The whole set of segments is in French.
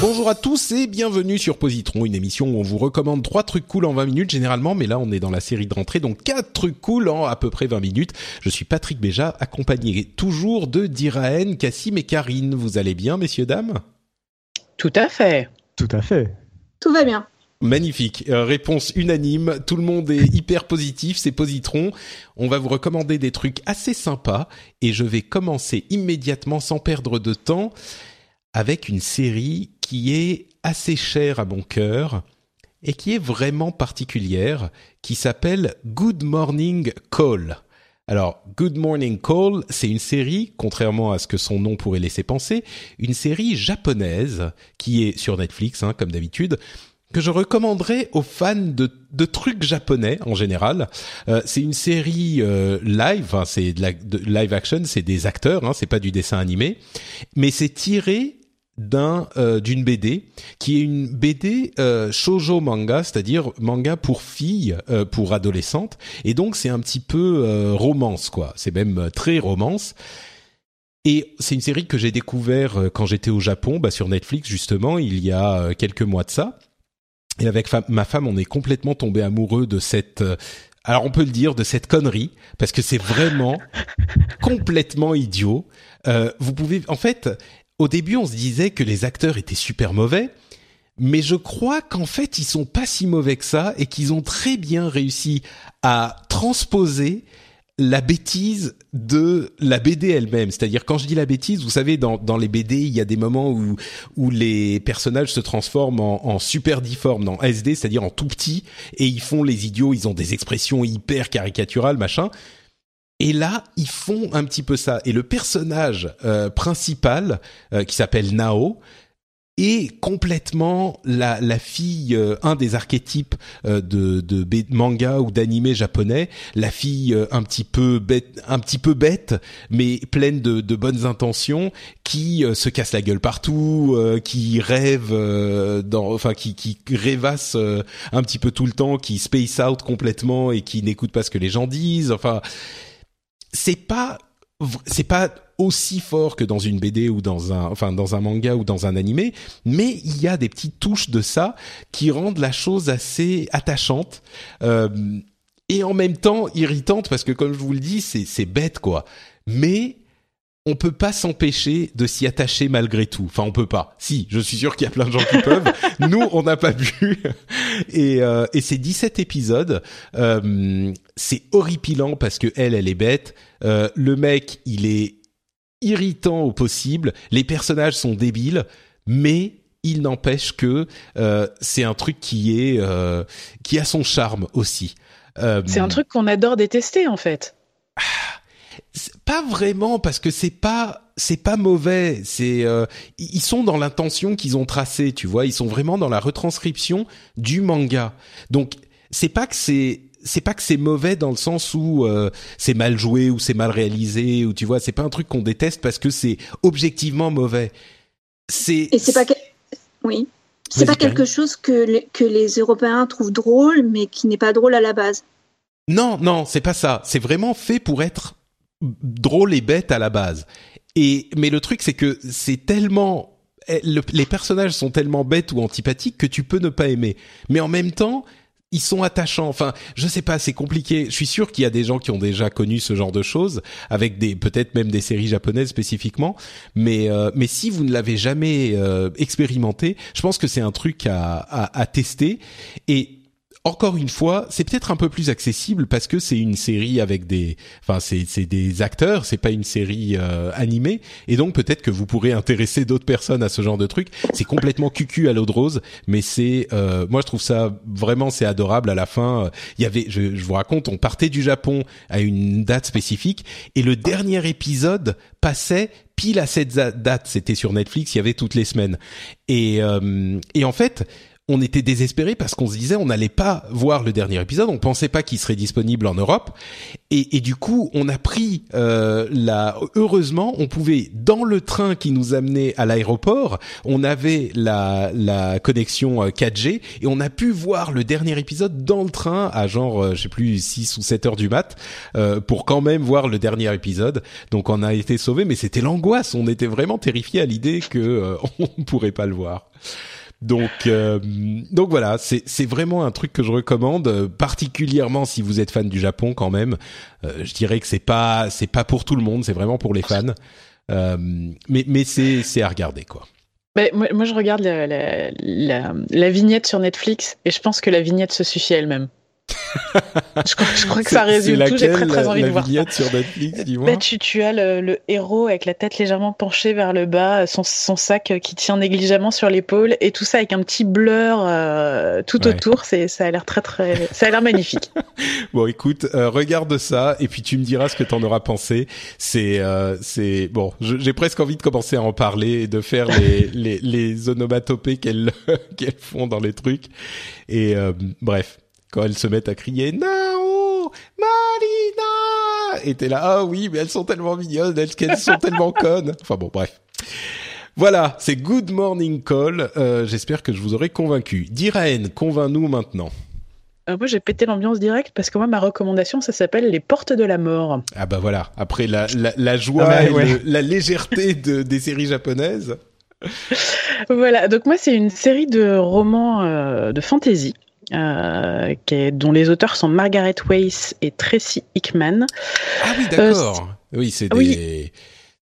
Bonjour à tous et bienvenue sur Positron, une émission où on vous recommande trois trucs cool en 20 minutes généralement, mais là on est dans la série de rentrée, donc quatre trucs cool en à peu près 20 minutes. Je suis Patrick Béja, accompagné toujours de Diraen, Cassim et Karine. Vous allez bien, messieurs, dames? Tout à fait. Tout à fait. Tout va bien. Magnifique, Euh, réponse unanime, tout le monde est hyper positif, c'est Positron. On va vous recommander des trucs assez sympas et je vais commencer immédiatement sans perdre de temps avec une série qui est assez chère à mon cœur et qui est vraiment particulière, qui s'appelle Good Morning Call. Alors, Good Morning Call, c'est une série, contrairement à ce que son nom pourrait laisser penser, une série japonaise qui est sur Netflix, hein, comme d'habitude, que je recommanderais aux fans de, trucs japonais en général. Euh, c'est une série euh, live, hein, c'est de de live action, c'est des acteurs, hein, c'est pas du dessin animé, mais c'est tiré d'un euh, d'une BD qui est une BD euh, shojo manga, c'est-à-dire manga pour filles, euh, pour adolescentes, et donc c'est un petit peu euh, romance quoi. C'est même très romance. Et c'est une série que j'ai découvert quand j'étais au Japon, bah, sur Netflix justement, il y a quelques mois de ça. Et avec fa- ma femme, on est complètement tombé amoureux de cette alors on peut le dire de cette connerie parce que c'est vraiment complètement idiot. Euh, vous pouvez, en fait, au début on se disait que les acteurs étaient super mauvais, mais je crois qu'en fait ils sont pas si mauvais que ça et qu'ils ont très bien réussi à transposer la bêtise de la BD elle-même. C'est-à-dire quand je dis la bêtise, vous savez, dans, les BD, il y a des moments où, les personnages se transforment en, en super difforme, en SD, c'est-à-dire en tout petit, et ils font les idiots, ils ont des expressions hyper caricaturales, machin. Et là, ils font un petit peu ça. Et le personnage euh, principal, euh, qui s'appelle Nao, est complètement la, la fille, euh, un des archétypes euh, de, de manga ou d'animé japonais, la fille euh, un petit peu bête, un petit peu bête, mais pleine de, de bonnes intentions, qui euh, se casse la gueule partout, qui rêve, dans, enfin qui, qui rêvasse un petit peu tout le temps, qui space out complètement et qui n'écoute pas ce que les gens disent. Enfin, c'est pas c'est pas aussi fort que dans une BD ou dans un enfin dans un manga ou dans un animé, mais il y a des petites touches de ça qui rendent la chose assez attachante euh, et en même temps irritante parce que comme je vous le dis, c'est bête quoi. Mais on peut pas s'empêcher de s'y attacher malgré tout. Enfin, on peut pas. Si, je suis sûr qu'il y a plein de gens qui peuvent. Nous, on n'a pas pu. Et, euh, et c'est 17 épisodes. Euh, c'est horripilant parce que elle, elle est bête. Euh, le mec, il est irritant au possible. Les personnages sont débiles, mais il n'empêche que euh, c'est un truc qui est euh, qui a son charme aussi. Euh, C'est un truc qu'on adore détester en fait. Pas vraiment parce que c'est pas c'est pas mauvais. C'est euh, ils sont dans l'intention qu'ils ont tracée tu vois. Ils sont vraiment dans la retranscription du manga. Donc c'est pas que c'est c'est pas que c'est mauvais dans le sens où euh, c'est mal joué ou c'est mal réalisé ou tu vois c'est pas un truc qu'on déteste parce que c'est objectivement mauvais. C'est Et c'est pas que... oui, c'est pas quelque chose que les, que les Européens trouvent drôle, mais qui n'est pas drôle à la base. Non, non, c'est pas ça. C'est vraiment fait pour être drôle et bête à la base. Et mais le truc c'est que c'est tellement eh, le- les personnages sont tellement bêtes ou antipathiques que tu peux ne pas aimer. Mais en même temps, ils sont attachants. Enfin, je sais pas, c'est compliqué. Je suis sûr qu'il y a des gens qui ont déjà connu ce genre de choses avec des peut-être même des séries japonaises spécifiquement. Mais euh, mais si vous ne l'avez jamais euh, expérimenté, je pense que c'est un truc à, à, à tester. Et encore une fois, c'est peut-être un peu plus accessible parce que c'est une série avec des, enfin c'est c'est des acteurs, c'est pas une série euh, animée, et donc peut-être que vous pourrez intéresser d'autres personnes à ce genre de truc. C'est complètement cucu à l'eau de rose, mais c'est, euh, moi je trouve ça vraiment c'est adorable. À la fin, il y avait, je, je vous raconte, on partait du Japon à une date spécifique, et le dernier épisode passait pile à cette date. C'était sur Netflix, il y avait toutes les semaines, et et en fait on était désespéré parce qu'on se disait on n'allait pas voir le dernier épisode, on pensait pas qu'il serait disponible en Europe, et, du coup on a pris euh, la. Heureusement, on pouvait dans le train qui nous amenait à l'aéroport, on avait la, la connexion 4G euh, et on a pu voir le dernier épisode dans le train à genre euh, je sais plus 6 ou 7 heures du mat pour quand même voir le dernier épisode. Donc on a été sauvé, mais c'était l'angoisse, on était vraiment terrifié à l'idée que on pourrait pas le voir. Donc, euh, donc voilà, c'est vraiment un truc que je recommande, euh, particulièrement si vous êtes fan du Japon quand même. Euh, je dirais que c'est pas c'est pas pour tout le monde, c'est vraiment pour les fans. mais mais c'est à regarder quoi. moi, moi, je regarde la, la, la vignette sur Netflix et je pense que la vignette se suffit elle-même je, crois, que ça résume tout. J'ai très très envie de voir ça. sur Netflix, bah, tu, tu, as le, héros avec la tête légèrement penchée vers le bas, son, son sac qui tient négligemment sur l'épaule, et tout ça avec un petit blur euh, tout autour. C'est ça a l'air très très, ça a l'air magnifique. bon, écoute, euh, regarde ça et puis tu me diras ce que t'en auras pensé. C'est euh, c'est bon, j'ai presque envie de commencer à en parler et de faire les les, les onomatopées qu'elles qu'elles font dans les trucs. Et bref, quand elles se mettent à crier Nao, Marina, et t'es là ah oui mais elles sont tellement mignonnes, elles, sont tellement connes. Enfin bon bref. Voilà, c'est Good Morning Call. Euh, J'espère que je vous aurai convaincu. Diraen, convainc-nous maintenant. Euh, moi, j'ai pété l'ambiance directe parce que moi, ma recommandation, ça s'appelle Les Portes de la Mort. Ah bah voilà. Après la, la, la joie ah et la légèreté de, des séries japonaises. voilà. Donc moi, c'est une série de romans euh, de fantasy euh, dont les auteurs sont Margaret Weiss et Tracy Hickman. Ah oui, d'accord. oui, c'est des...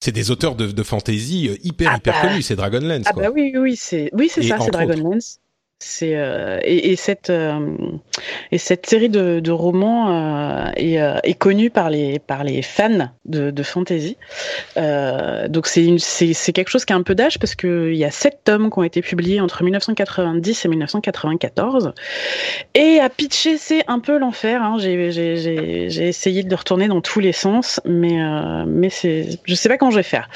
C'est des auteurs de, de fantasy euh, hyper ah hyper bah. connus, c'est Dragonlance. Ah bah oui oui c'est oui c'est ça c'est Dragonlance. C'est euh, et, et, cette euh, et cette série de, de romans euh, est, est, connue par les par les fans de, de fantasy. Donc c'est c'est quelque chose qui a un peu d'âge parce que il y a sept tomes qui ont été publiés entre 1990 et 1994. Et à pitcher c'est un peu l'enfer. Hein. J'ai j'ai j'ai essayé de retourner dans tous les sens, mais mais c'est je sais pas comment je vais faire.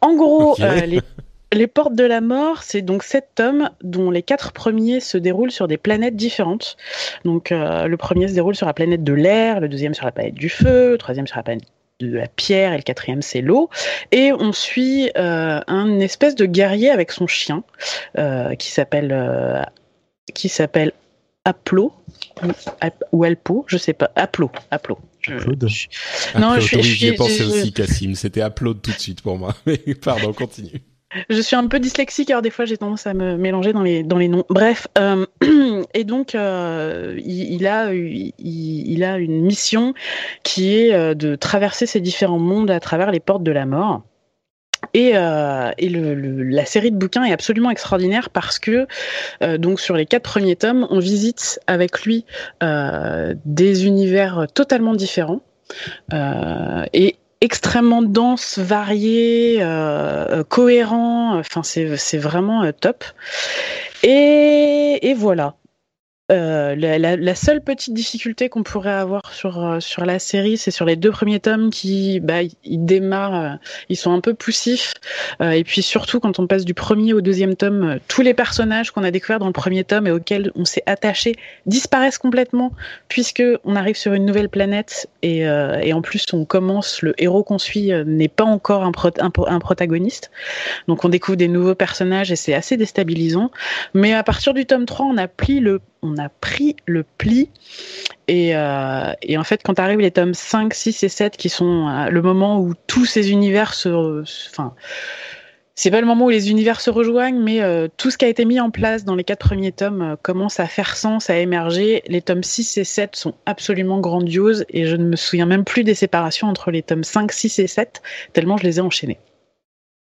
En gros les les Portes de la Mort, c'est donc sept tomes dont les quatre premiers se déroulent sur des planètes différentes. Donc euh, le premier se déroule sur la planète de l'air, le deuxième sur la planète du feu, le troisième sur la planète de la pierre et le quatrième c'est l'eau. Et on suit euh, un espèce de guerrier avec son chien euh, qui s'appelle qui s'appelle Aplo ou Alpo, je sais pas. Aplo, Aplo. Upload. Non, je, j'y ai pensé aussi, Cassim. C'était Upload tout de suite pour moi. Mais pardon, continue. Je suis un peu dyslexique, alors des fois j'ai tendance à me mélanger dans les, dans les noms. Bref, euh, et donc euh, il, a, il, a une mission qui est euh, de traverser ces différents mondes à travers les portes de la mort. Et, et le, la série de bouquins est absolument extraordinaire parce que donc sur les quatre premiers tomes, on visite avec lui des univers totalement différents. et extrêmement dense, varié, euh, cohérent. Enfin, c'est vraiment euh, top. Et voilà. Euh, la, la, la, seule petite difficulté qu'on pourrait avoir sur euh, sur la série, c'est sur les deux premiers tomes qui, bah, ils démarrent, euh, ils sont un peu poussifs, euh, et puis surtout quand on passe du premier au deuxième tome, tous les personnages qu'on a découverts dans le premier tome et auxquels on s'est attaché disparaissent complètement puisque on arrive sur une nouvelle planète et, et en plus on commence, le héros qu'on suit n'est pas encore un, pro, un, un protagoniste, donc on découvre des nouveaux personnages et c'est assez déstabilisant. Mais à partir du tome 3, on a pris le on a pris le pli. Et, euh, en fait, quand arrivent les tomes 5, 6 et 7, qui sont euh, le moment où tous ces univers se... Enfin, c'est pas le moment où les univers se rejoignent, mais euh, tout ce qui a été mis en place dans les quatre premiers tomes commence à faire sens, à émerger. Les tomes 6 et 7 sont absolument grandioses et je ne me souviens même plus des séparations entre les tomes 5, 6 et 7, tellement je les ai enchaînés.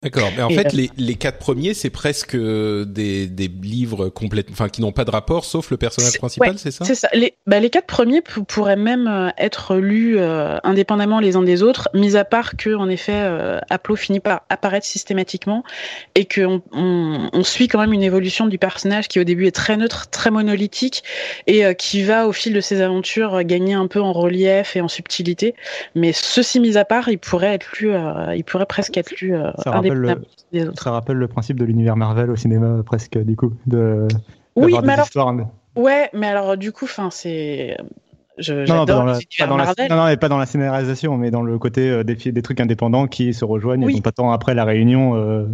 D'accord, mais en fait, les, les quatre premiers, c'est presque des, des livres complètement, enfin, qui n'ont pas de rapport, sauf le personnage principal, c'est ça? C'est ça. Les, bah, les quatre premiers pourraient même euh, être lus euh, indépendamment les uns des autres, mis à part que, en effet, euh, Aplo finit par apparaître systématiquement et qu'on on, on, suit quand même une évolution du personnage qui, au début, est très neutre, très monolithique et euh, qui va, au fil de ses aventures, gagner un peu en relief et en subtilité. Mais ceci mis à part, il pourrait être lu, il pourrait presque être lu indépendamment le, ça rappelle le principe de l'univers Marvel au cinéma presque du coup de oui mais alors ouais mais alors du coup enfin c'est je, non, non, pas dans la, pas dans la, non, non, pas dans la scénarisation, mais dans le côté euh, des, des, trucs indépendants qui se rejoignent oui. et pas tant après la réunion. Euh...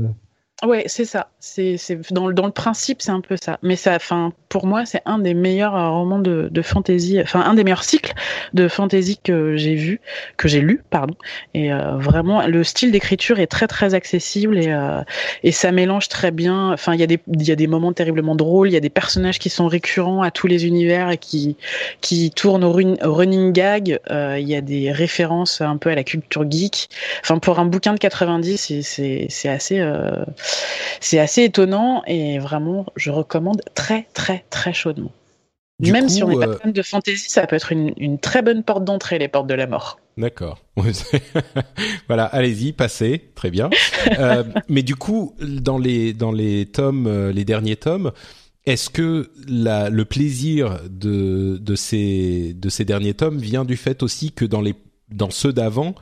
Ouais, c'est ça. C'est dans, dans le principe, c'est un peu ça. Mais ça, enfin, pour moi, c'est un des meilleurs euh, romans de, de fantasy, enfin un des meilleurs cycles de fantasy que j'ai vu, que j'ai lu, pardon. Et euh, vraiment, le style d'écriture est très très accessible et euh, et ça mélange très bien. Enfin, il y a des il y a des moments terriblement drôles, il y a des personnages qui sont récurrents à tous les univers et qui qui tournent au, run, au running gag. Euh, il y a des références un peu à la culture geek. Enfin, pour un bouquin de 90, c'est c'est assez euh, c'est assez étonnant et vraiment, je recommande très, très, très chaudement. Du Même coup, si on n'est pas euh... fan de fantasy, ça peut être une, une très bonne porte d'entrée, les portes de la mort. D'accord. voilà, allez-y, passez, très bien. euh, mais du coup, dans les dans les tomes, euh, les derniers tomes, est-ce que la, le plaisir de de ces de ces derniers tomes vient du fait aussi que dans les dans ceux d'avant,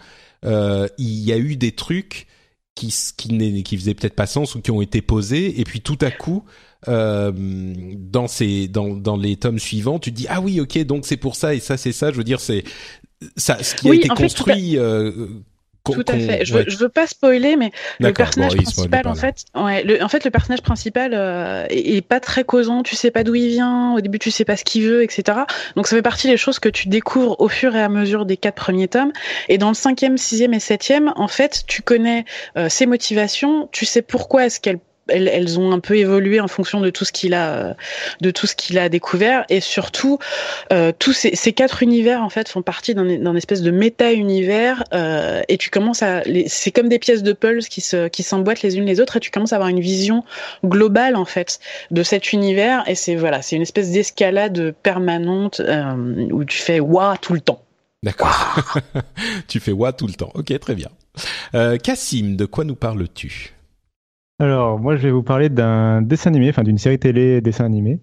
euh, il y a eu des trucs qui qui, qui faisaient peut-être pas sens ou qui ont été posés. Et puis tout à coup euh, dans ces dans dans les tomes suivants tu te dis ah oui ok donc c'est pour ça et ça c'est ça. Je veux dire c'est ça ce qui oui, a été construit fait, euh, tout à fait. Je, ouais. veux, je veux pas spoiler, mais le personnage bon, principal, en fait, ouais, le, en fait, le personnage principal euh, est, est, pas très causant. Tu sais pas d'où il vient. Au début, tu sais pas ce qu'il veut, etc. Donc, ça fait partie des choses que tu découvres au fur et à mesure des quatre premiers tomes. Et dans le cinquième, sixième et septième, en fait, tu connais euh, ses motivations. Tu sais pourquoi est-ce qu'elle elles, ont un peu évolué en fonction de tout ce qu'il a, découvert, et surtout euh, tous ces, quatre univers en fait font partie d'un espèce de méta-univers, euh, et tu commences à, c'est comme des pièces de puzzle qui se, qui s'emboîtent les unes les autres, et tu commences à avoir une vision globale en fait de cet univers, et c'est voilà, c'est une espèce d'escalade permanente euh, où tu fais waouh tout le temps. D'accord. tu fais waouh tout le temps. Ok, très bien. Cassim, de quoi nous parles-tu? Alors, moi, je vais vous parler d'un dessin animé, enfin d'une série télé dessin animé,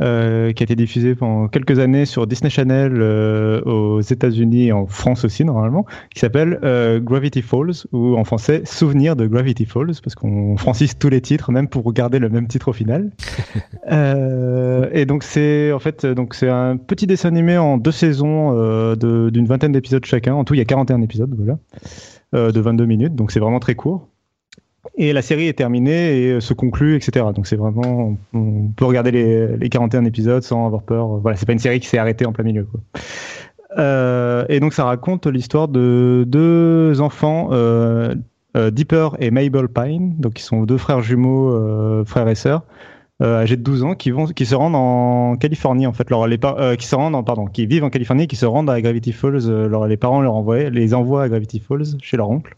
euh, qui a été diffusée pendant quelques années sur Disney Channel euh, aux États-Unis et en France aussi, normalement, qui s'appelle euh, Gravity Falls, ou en français, Souvenir de Gravity Falls, parce qu'on francise tous les titres, même pour garder le même titre au final. Et donc, c'est en fait, donc c'est un petit dessin animé en deux saisons d'une vingtaine d'épisodes chacun. En tout, il y a 41 épisodes, voilà, de 22 minutes, donc c'est vraiment très court. Et la série est terminée et se conclut, etc. Donc c'est vraiment, on peut regarder les, les 41 épisodes sans avoir peur. Voilà, c'est pas une série qui s'est arrêtée en plein milieu. Euh, et donc ça raconte l'histoire de deux enfants, euh, euh, et Mabel Pine, donc qui sont deux frères jumeaux, euh, frères et sœurs, euh, âgés de 12 ans, qui vont, qui se rendent en Californie en fait. Alors, les qui se rendent, en, pardon, qui vivent en Californie, qui se rendent à Gravity Falls. Alors, les parents leur envoient, les envoient à Gravity Falls chez leur oncle.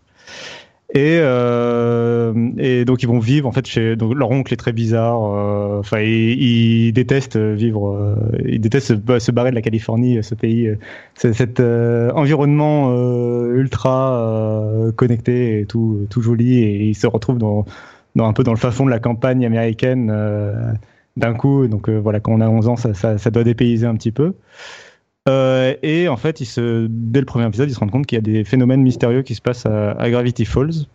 Et, euh, et donc ils vont vivre en fait chez donc leur oncle est très bizarre. Enfin, euh, il, il, déteste vivre, euh, il déteste se, barrer de la Californie, ce pays, cet euh, environnement ultra connecté et tout tout joli. Et il se retrouve dans, dans un peu dans le fin fond de la campagne américaine d'un coup. Donc voilà, quand on a 11 ans, ça, ça, ça doit dépayser un petit peu. Euh, et en fait, dès le premier épisode, il se rend compte qu'il y a des phénomènes mystérieux qui se passent à, Gravity Falls.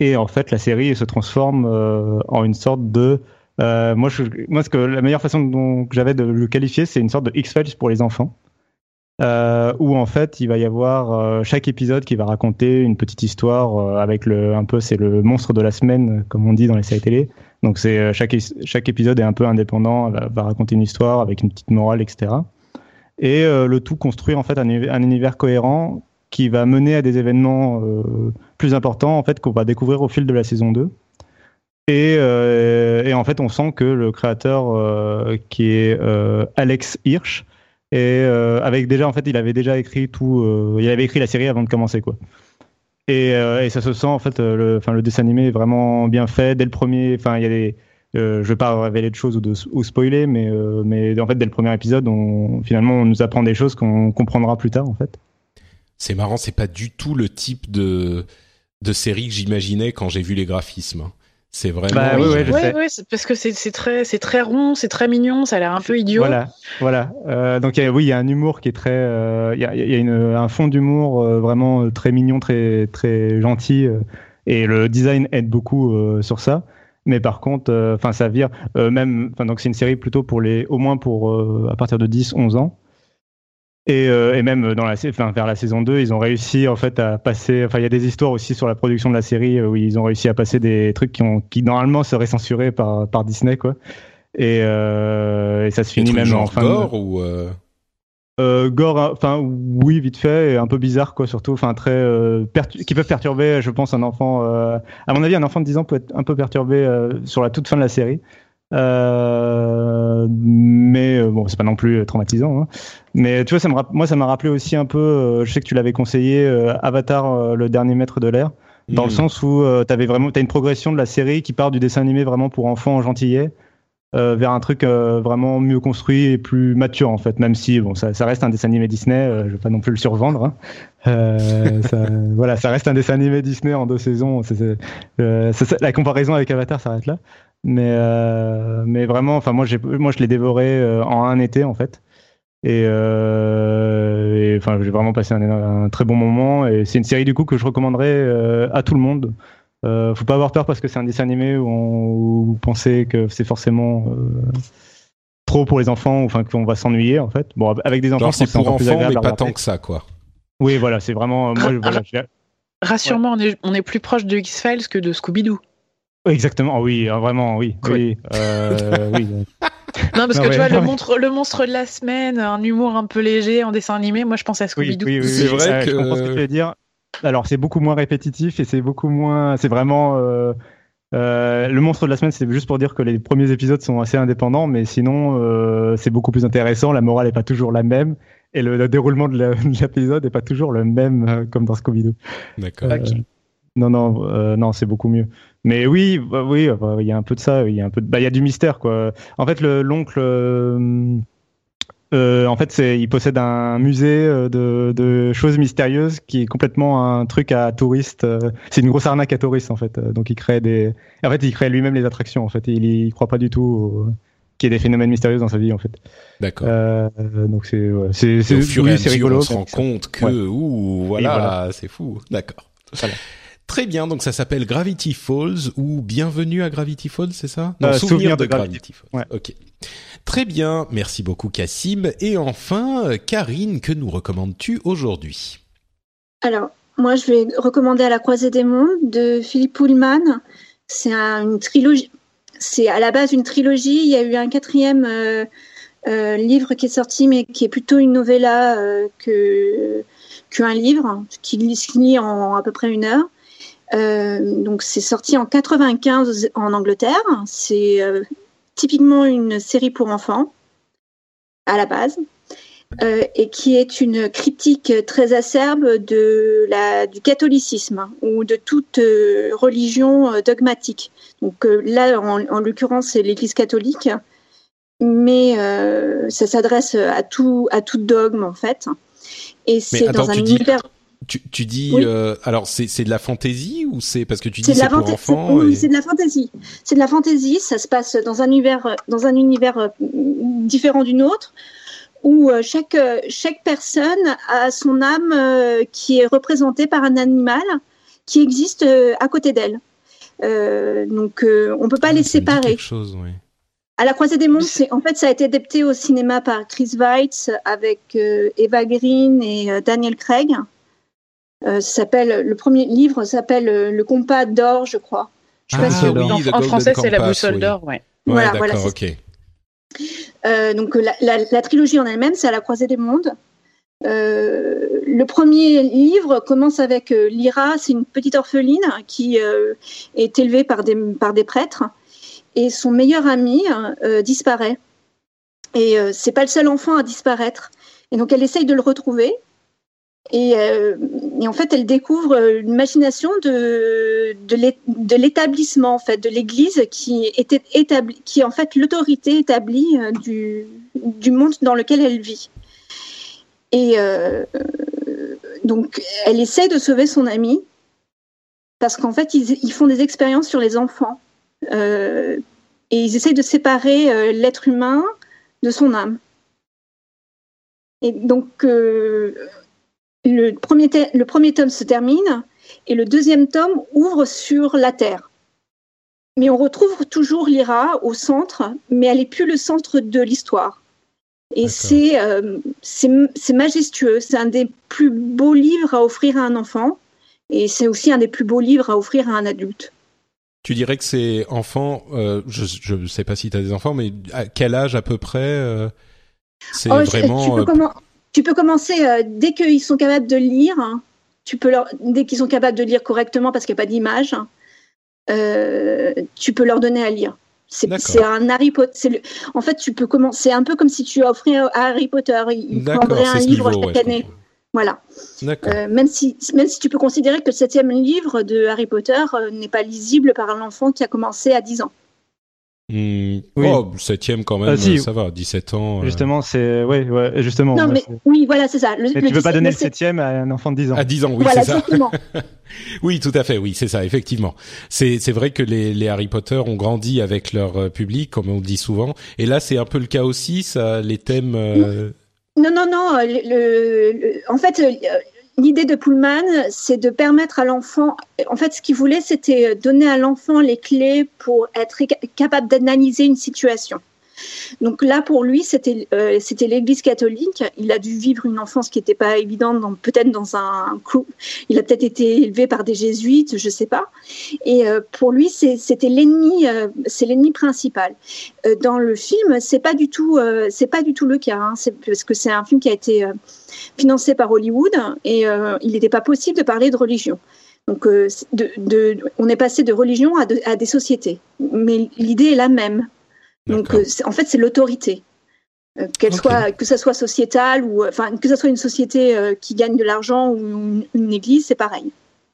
Et en fait, la série se transforme euh, en une sorte de. Euh, moi, moi, ce que la meilleure façon dont j'avais de le qualifier, c'est une sorte de X-Files pour les enfants. Où en fait il va y avoir chaque épisode qui va raconter une petite histoire avec le un peu c'est le monstre de la semaine comme on dit dans les séries télé donc chaque chaque épisode est un peu indépendant va, raconter une histoire avec une petite morale etc et euh, le tout construire en fait un, un, univers cohérent qui va mener à des événements euh, plus importants en fait qu'on va découvrir au fil de la saison 2. Et, euh, et en fait, on sent que le créateur qui est Alex Hirsch et avec déjà en fait, il avait déjà écrit tout, il avait écrit la série avant de commencer quoi. Et, ça se sent en fait, le dessin animé est vraiment bien fait. Dès le premier, enfin, il y a des, euh, je vais pas révéler de choses ou, de, ou spoiler, mais, euh, mais en fait, dès le premier épisode, on, finalement, on nous apprend des choses qu'on comprendra plus tard, en fait. C'est marrant, c'est pas du tout le type de, de série que j'imaginais quand j'ai vu les graphismes. Hein. C'est vraiment. Bah, oui, parce que c'est très, c'est très rond, c'est très mignon, ça a l'air un peu idiot. Voilà, voilà. Euh, donc oui, il y a un humour qui est très, euh, il y a, y a une, un fond d'humour euh, vraiment très mignon, très, très gentil, et le design aide beaucoup sur ça. Mais par contre, euh, enfin, ça vire euh, même. Enfin, donc c'est une série plutôt pour les, au moins pour euh, à partir de 10, 11 ans. Et, et, même dans la, enfin, vers la saison 2, ils ont réussi en fait à passer. Enfin, il y a des histoires aussi sur la production de la série où ils ont réussi à passer des trucs qui, ont, qui normalement seraient censurés par, par Disney, quoi. Et, et ça se finit même en fin de... ou euh, gore, hein, enfin oui, vite fait, et un peu bizarre quoi, surtout, enfin très euh, qui peuvent perturber, je pense, un enfant. Euh, à mon avis, un enfant de 10 ans peut être un peu perturbé euh, sur la toute fin de la série. mais bon, c'est pas non plus traumatisant. Hein. Mais tu vois, ça me moi, ça m'a rappelé aussi un peu. je sais que tu l'avais conseillé, Avatar, le dernier maître de l'air, dans le hmm. sens où tu avais vraiment, t'as une progression de la série qui part du dessin animé vraiment pour enfants en gentillet euh, vers un truc euh, vraiment mieux construit et plus mature en fait, même si bon ça, ça reste un dessin animé Disney, euh, je vais pas non plus le survendre. Hein. Euh, ça, voilà, ça reste un dessin animé Disney en deux saisons. c'est la comparaison avec Avatar s'arrête là, mais mais vraiment, enfin moi j'ai moi je l'ai dévoré en un été en fait. Et, enfin, j'ai vraiment passé un, un, très bon moment. Et c'est une série du coup que je recommanderais à tout le monde. Euh, faut pas avoir peur parce que c'est un dessin animé où, on, vous pensez que c'est forcément euh, trop pour les enfants, ou enfin qu'on va s'ennuyer en fait. Bon, avec des enfants, c'est pour enfants, mais pas tant que ça, quoi. Oui, voilà, c'est vraiment. Moi, voilà, Rassure-moi, on, est, on est plus proche de X-Files que de Scooby-Doo. Exactement, oui, vraiment, oui. Oui, euh, oui. Non, parce que tu vois, le, monstre, le monstre de la semaine, un humour un peu léger en dessin animé, moi je pense à Scooby-Doo. Oui, oui, c'est vrai que. Je comprends ce que tu veux dire. Alors c'est beaucoup moins répétitif et c'est beaucoup moins. C'est vraiment. Euh, euh, le monstre de la semaine, c'est juste pour dire que les premiers épisodes sont assez indépendants, mais sinon, euh, c'est beaucoup plus intéressant. La morale n'est pas toujours la même et le, déroulement de l'épisode n'est pas toujours le même euh, comme dans Scooby-Doo. D'accord. non, non, non, c'est beaucoup mieux. Mais oui, bah, oui, il y a un peu de ça. Il y a un peu, de... bah, il y a du mystère, quoi. En fait, l'oncle euh, en fait, c'est, il possède un musée euh, de, de, choses mystérieuses qui est complètement un truc à touristes. Euh, c'est une grosse arnaque à touristes en fait. Donc il crée des, en fait, il crée lui-même les attractions en fait. il, il croit pas du tout qu'il y ait des phénomènes mystérieux dans sa vie en fait. D'accord. Euh, donc c'est, ouais, c'est, mesure, rigolo, on se rend compte que, ouh, voilà, voilà. c'est fou. D'accord. Voilà. Très bien, donc ça s'appelle Gravity Falls ou Bienvenue à Gravity Falls, c'est ça? Non, souvenir, de, Gravity, Falls. Ouais. Ok. Très bien, merci beaucoup Cassim. Et enfin, Karine, que nous recommandes-tu aujourd'hui? Alors, moi je vais recommander À la croisée des mondes de Philippe Pullman. C'est une trilogie. C'est à la base une trilogie. Il y a eu un quatrième euh, euh, livre qui est sorti, mais qui est plutôt une novella euh, que qu'un livre, qui se lit en à peu près une heure. Donc c'est sorti en 95 en Angleterre. C'est typiquement une série pour enfants à la base. Euh, et qui est une critique très acerbe de la, du catholicisme ou de toute euh, religion euh, dogmatique. Donc là, en, l'occurrence, c'est l'Église catholique, mais ça s'adresse à tout, à tout dogme en fait. Et c'est dans un univers. Tu, tu dis euh, alors c'est de la fantaisie ou c'est parce que tu dis c'est pour enfants Oui, c'est de la fantaisie. C'est de la fantaisie. Ça se passe dans un univers dans un univers euh, différent d'une autre où euh, chaque chaque personne a son âme qui est représentée par un animal qui existe à côté d'elle. donc on peut pas ah, les séparer. Chose, oui. À la croisée des mondes, en fait, ça a été adapté au cinéma par Chris Weitz avec Eva Green et Daniel Craig. Euh, s'appelle le premier livre s'appelle euh, Le compas d'or, je crois. Je sais pas ah, si en, français c'est la boussole d'or, ouais. voilà, voilà. ok. Euh, donc la, la, la, trilogie en elle-même, c'est à la croisée des mondes. Euh, le premier livre commence avec Lyra, c'est une petite orpheline qui est élevée par des, par des prêtres et son meilleur ami disparaît. Et c'est pas le seul enfant à disparaître. Et donc elle essaye de le retrouver et, euh, et en fait, elle découvre l'imagination de, de l'établissement, en fait, de l'Église qui était qui est en fait l'autorité établie du, du monde dans lequel elle vit. Et donc, elle essaie de sauver son ami parce qu'en fait, ils, font des expériences sur les enfants et ils essayent de séparer l'être humain de son âme. Et donc, le premier, le premier tome se termine et le deuxième tome ouvre sur la Terre. Mais on retrouve toujours Lyra au centre, mais elle n'est plus le centre de l'histoire. Et euh, c'est majestueux. C'est un des plus beaux livres à offrir à un enfant. Et c'est aussi un des plus beaux livres à offrir à un adulte. Tu dirais que c'est enfant, euh, je ne sais pas si tu as des enfants, mais à quel âge à peu près euh, C'est oh, vraiment. Tu peux, tu peux commencer euh, dès qu'ils sont capables de lire. Hein. tu peux leur, dès qu'ils sont capables de lire correctement parce qu'il n'y a pas d'image, hein, euh, tu peux leur donner à lire. C'est un Harry Potter. En fait, tu peux commencer. C'est un peu comme si tu offrais à Harry Potter. Il prendrait un livre chaque année. Voilà. Euh, même, si, même si tu peux considérer que le septième livre de Harry Potter n'est pas lisible par un enfant qui a commencé à 10 ans. Hmm. oui. Oh, septième quand même, ah, ça va, 17 ans. Euh. Justement, c'est ouais, ouais, justement. Non, mais oui, voilà, c'est ça. Le, mais tu peux pas donner le septième à un enfant de 10 ans. À 10 ans, oui, c'est ça. oui, tout à fait, oui, c'est ça, effectivement. C'est c'est vrai que les, les Harry Potter ont grandi avec leur euh, public, comme on dit souvent, et là, c'est un peu le cas aussi. Ça, les thèmes. Euh, non, non, non. Le, en fait, l'idée de Pullman, c'est de permettre à l'enfant, en fait, ce qu'il voulait, c'était donner à l'enfant les clés pour être capable d'analyser une situation. Donc là, pour lui, c'était euh, c'était l'Église catholique. Il a dû vivre une enfance qui n'était pas évidente, peut-être dans un clou. Il a peut-être été élevé par des jésuites, je sais pas. Et euh, pour lui, c'était l'ennemi, euh, principal. dans le film, c'est pas du tout, pas du tout le cas, hein. parce que c'est un film qui a été financé par Hollywood et il n'était pas possible de parler de religion. Donc, on est passé de religion à des sociétés. Mais l'idée est la même. Donc, euh, en fait, c'est l'autorité. Euh, qu'elle soit, que ça soit sociétal ou, enfin, que ça soit une société euh, qui gagne de l'argent ou une, église, c'est pareil.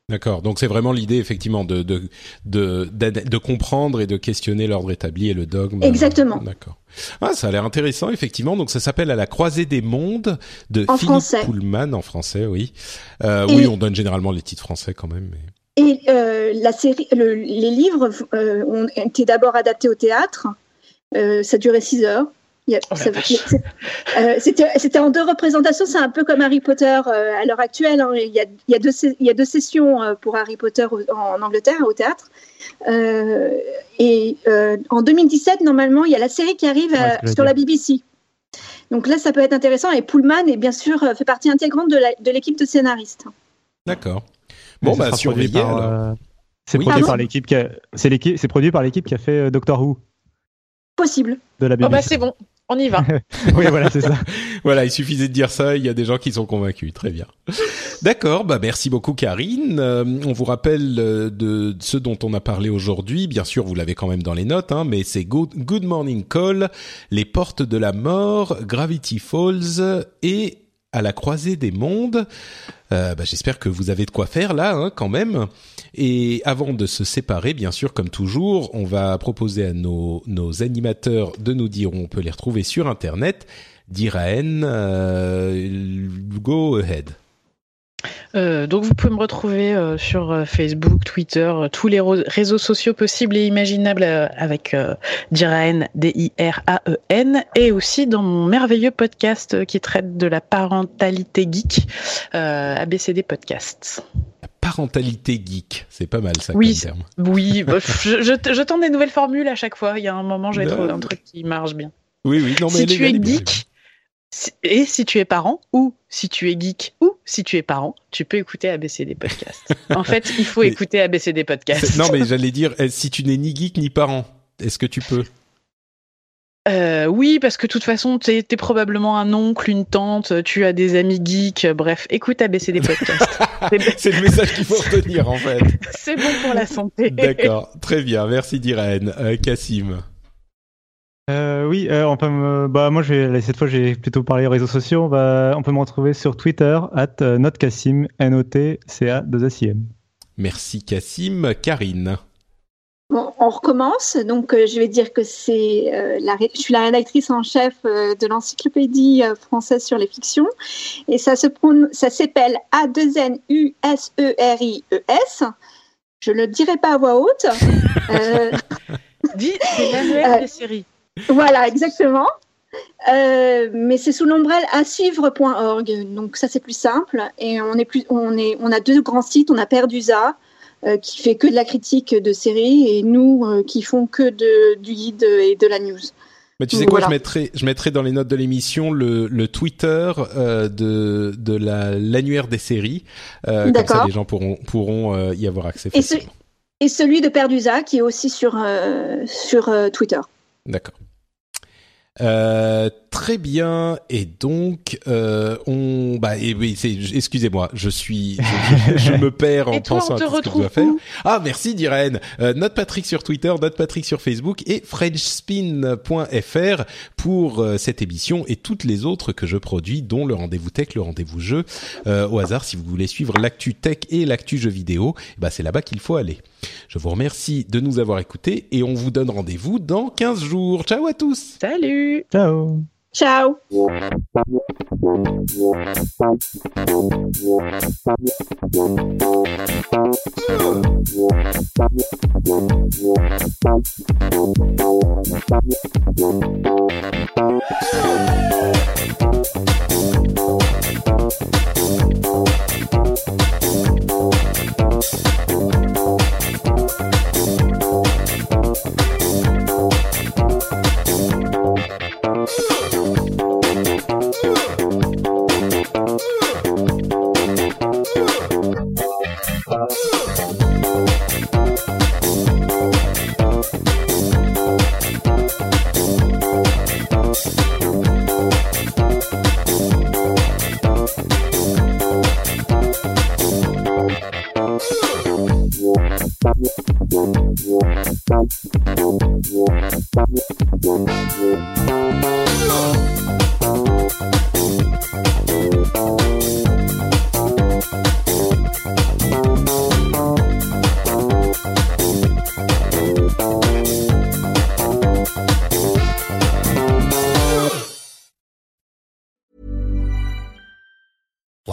D'accord. Donc c'est vraiment l'idée effectivement de de, de de comprendre et de questionner l'ordre établi et le dogme. Exactement. D'accord. Ah, ça a l'air intéressant effectivement. Donc ça s'appelle À la croisée des mondes de Philippe Pullman en français, oui. Euh, oui, on donne généralement les titres français quand même. Mais... Et euh, la série, les livres ont été d'abord adaptés au théâtre euh, ça durait 6 heures. Oh euh, c'était en deux représentations, c'est un peu comme Harry Potter euh, à l'heure actuelle. Hein. Il, y a, il, y a deux, il, y a, deux, sessions pour Harry Potter en Angleterre, au théâtre. et en 2017, normalement, il y a la série qui arrive sur la BBC. Donc là, ça peut être intéressant. Et Pullman est bien sûr fait partie intégrante de l'équipe de, scénaristes. D'accord. Bon, bah, surveillez C'est produit, par l'équipe qui a... c'est produit par l'équipe qui a fait Doctor Who possible. De la oh bah c'est bon, on y va. oui, voilà, c'est ça. voilà, il suffisait de dire ça, il y a des gens qui sont convaincus. Très bien. D'accord, bah merci beaucoup Karine. Euh, on vous rappelle euh, de ce dont on a parlé aujourd'hui. Bien sûr, vous l'avez quand même dans les notes, hein, mais c'est Good, Good Morning Call, Les Portes de la Mort, Gravity Falls et à la croisée des mondes. Euh, bah, J'espère que vous avez de quoi faire là, hein, quand même. Et avant de se séparer, bien sûr, comme toujours, on va proposer à nos, animateurs de nous dire on peut les retrouver sur Internet. Diraen, euh, go ahead. Euh, donc vous pouvez me retrouver euh, sur euh, Facebook, Twitter, tous les réseaux sociaux possibles et imaginables avec Diraen, D-I-R-A-E-N, et aussi dans mon merveilleux podcast qui traite de la parentalité geek, ABCD Podcasts. Parentalité geek, c'est pas mal ça oui, comme terme. Oui, bah, je, je, tente des nouvelles formules à chaque fois. Il y a un moment, j'ai trouvé un truc qui marche bien. Oui, oui, non mais si tu es geek, et si tu es parent, ou si tu es geek, ou si tu es parent, tu peux écouter ABCD Podcasts. en fait, il faut écouter ABCD Podcasts. Non, mais j'allais dire, eh, si tu n'es ni geek ni parent, est-ce que tu peux? Euh, oui, parce que de toute façon, tu es, probablement un oncle, une tante, tu as des amis geeks, bref, écoute ABCD Podcasts. C'est le message qu'il faut retenir, en fait. C'est bon pour la santé. D'accord, très bien, merci Diren. Euh, Cassim Euh, oui, euh, on peut me... bah, moi, je vais... cette fois, j'ai plutôt parlé aux réseaux sociaux. On, va... on peut me retrouver sur Twitter, at euh, notcassim, N-O-T-C-A, 2 a c Merci, Cassim. Karine. Bon, on recommence. Donc, euh, je vais dire que c'est euh, la, je suis la rédactrice en chef euh, de l'encyclopédie euh, française sur les fictions, et ça se prononce, ça s'appelle A 2 N U S E R I E S. Je le dirai pas à voix haute. Euh, Dis, c'est manuel Euh, des séries. Voilà, exactement. Euh, mais c'est sous l'ombrelle à suivre.org, donc ça c'est plus simple. Et on est plus, on est, on a deux grands sites. On a Perdusa euh, qui fait que de la critique de séries et nous euh, qui font que de, du guide et de la news. Mais tu sais quoi, Voilà. je mettrai, je mettrai dans les notes de l'émission le, le Twitter euh, de de la l'annuaire des séries. Euh, comme ça, les gens pourront pourront euh, y avoir accès Et ce- facilement. Et celui de Perdusa qui est aussi sur sur Twitter. D'accord. Euh, très bien. Et donc, euh, on, bah, et oui, c'est, excusez-moi, je suis, je, je me perds en Et toi, pensant on à tout ce que je dois faire. Ah, merci Diren. Euh, note Patrick sur Twitter, note Patrick sur Facebook et FrenchSpin.fr pour euh, cette émission et toutes les autres que je produis, dont le rendez-vous tech, le rendez-vous jeu. Euh, au hasard, si vous voulez suivre l'actu tech et l'actu jeu vidéo, bah, c'est là-bas qu'il faut aller. Je vous remercie de nous avoir écoutés et on vous donne rendez-vous dans 15 jours. Ciao à tous! Salut Ciao Ciao.